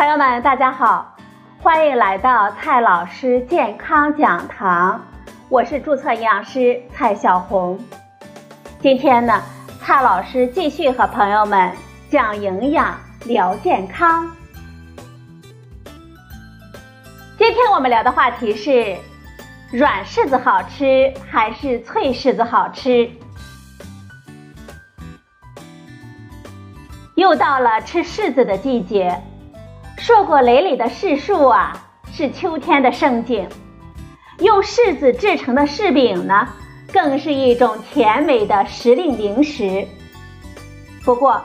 朋友们，大家好，欢迎来到蔡老师健康讲堂，我是注册营养师蔡小红。今天呢，蔡老师继续和朋友们讲营养、聊健康。今天我们聊的话题是：软柿子好吃还是脆柿子好吃？又到了吃柿子的季节。硕果累累的柿树啊，是秋天的盛景。用柿子制成的柿饼呢，更是一种甜美的时令零食。不过，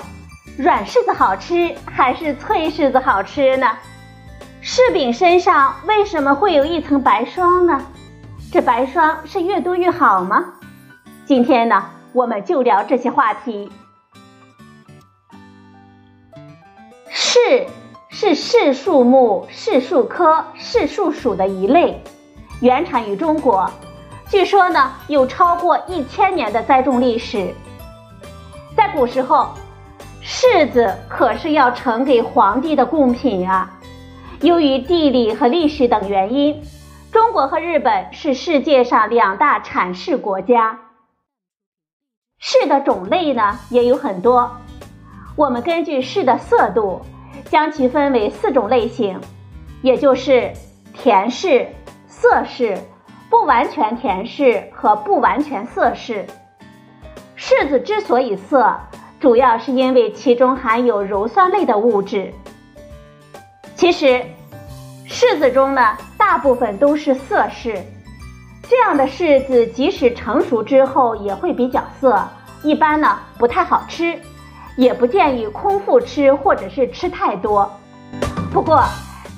软柿子好吃还是脆柿子好吃呢？柿饼身上为什么会有一层白霜呢？这白霜是越多越好吗？今天呢，我们就聊这些话题。柿。是柿树目柿树科柿树属的一类，原产于中国，据说呢有超过一千年的栽种历史。在古时候，柿子可是要呈给皇帝的贡品啊。由于地理和历史等原因，中国和日本是世界上两大产柿国家。柿的种类呢也有很多，我们根据柿的色度。将其分为四种类型，也就是甜柿、涩柿、不完全甜柿和不完全涩柿。柿子之所以涩，主要是因为其中含有鞣酸类的物质。其实，柿子中呢，大部分都是涩柿，这样的柿子即使成熟之后也会比较涩，一般呢不太好吃。也不建议空腹吃或者是吃太多。不过，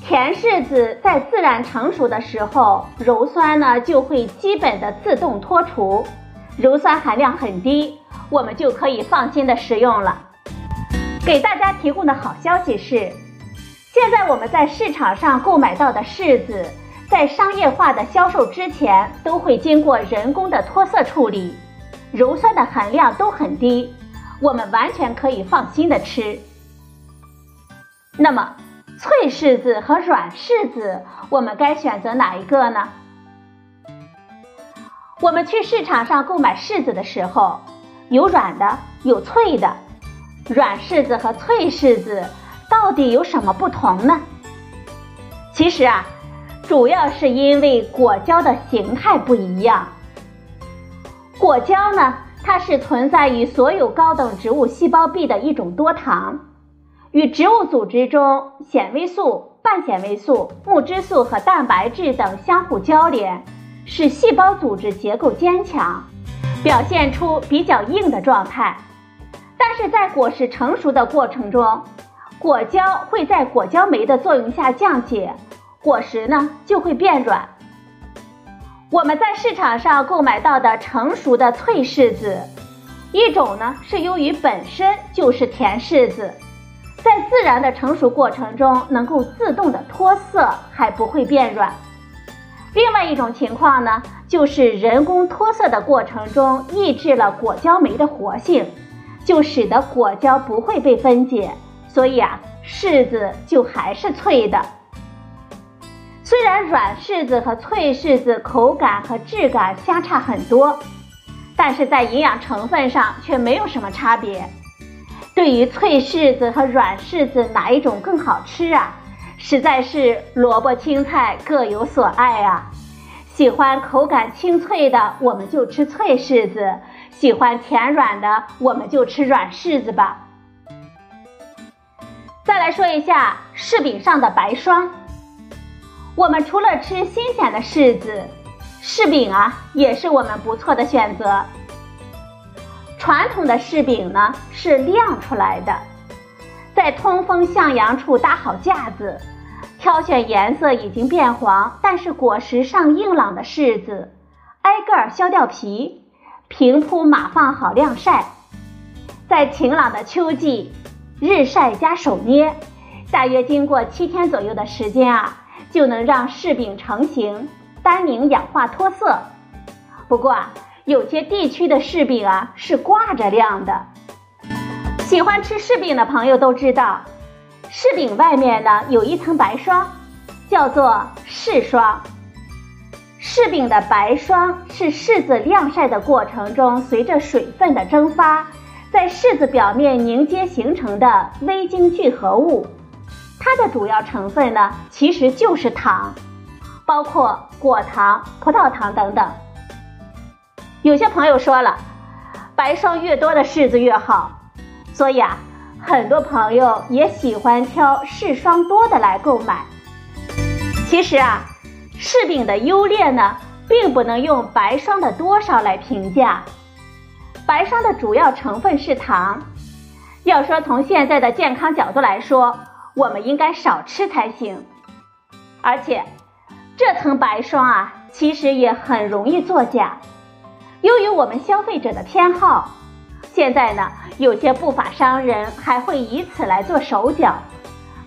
甜柿子在自然成熟的时候，鞣酸呢就会基本的自动脱除，鞣酸含量很低，我们就可以放心的食用了。给大家提供的好消息是，现在我们在市场上购买到的柿子，在商业化的销售之前，都会经过人工的脱色处理，鞣酸的含量都很低。我们完全可以放心的吃。那么，脆柿子和软柿子，我们该选择哪一个呢？我们去市场上购买柿子的时候，有软的，有脆的。软柿子和脆柿子到底有什么不同呢？其实啊，主要是因为果胶的形态不一样。果胶呢？它是存在于所有高等植物细胞壁的一种多糖，与植物组织中纤维素、半纤维素、木质素和蛋白质等相互交联，使细胞组织结构坚强，表现出比较硬的状态。但是在果实成熟的过程中，果胶会在果胶酶的作用下降解，果实呢就会变软。我们在市场上购买到的成熟的脆柿子，一种呢是由于本身就是甜柿子，在自然的成熟过程中能够自动的脱色，还不会变软；另外一种情况呢，就是人工脱色的过程中抑制了果胶酶的活性，就使得果胶不会被分解，所以啊，柿子就还是脆的。虽然软柿子和脆柿子口感和质感相差很多，但是在营养成分上却没有什么差别。对于脆柿子和软柿子哪一种更好吃啊？实在是萝卜青菜各有所爱啊！喜欢口感清脆的，我们就吃脆柿子；喜欢甜软的，我们就吃软柿子吧。再来说一下柿饼上的白霜。我们除了吃新鲜的柿子，柿饼啊也是我们不错的选择。传统的柿饼呢是晾出来的，在通风向阳处搭好架子，挑选颜色已经变黄但是果实尚硬朗的柿子，挨个儿削掉皮，平铺码放好晾晒。在晴朗的秋季，日晒加手捏，大约经过七天左右的时间啊。就能让柿饼成型，单宁氧化脱色。不过，有些地区的柿饼啊是挂着晾的。喜欢吃柿饼的朋友都知道，柿饼外面呢有一层白霜，叫做柿霜。柿饼的白霜是柿子晾晒的过程中，随着水分的蒸发，在柿子表面凝结形成的微晶聚合物。它的主要成分呢，其实就是糖，包括果糖、葡萄糖等等。有些朋友说了，白霜越多的柿子越好，所以啊，很多朋友也喜欢挑柿霜多的来购买。其实啊，柿饼的优劣呢，并不能用白霜的多少来评价。白霜的主要成分是糖，要说从现在的健康角度来说，我们应该少吃才行，而且这层白霜啊，其实也很容易作假。由于我们消费者的偏好，现在呢，有些不法商人还会以此来做手脚。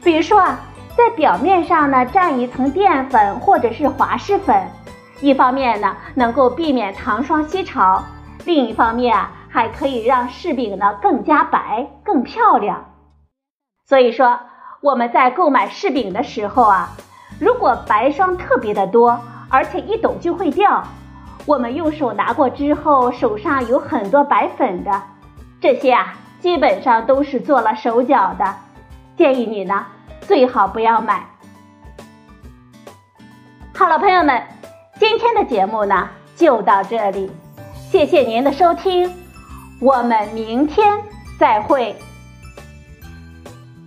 比如说啊，在表面上呢蘸一层淀粉或者是滑石粉，一方面呢能够避免糖霜吸潮，另一方面啊还可以让柿饼呢更加白、更漂亮。所以说。我们在购买柿饼的时候啊，如果白霜特别的多，而且一抖就会掉，我们用手拿过之后手上有很多白粉的，这些啊基本上都是做了手脚的，建议你呢最好不要买。好了，朋友们，今天的节目呢就到这里，谢谢您的收听，我们明天再会。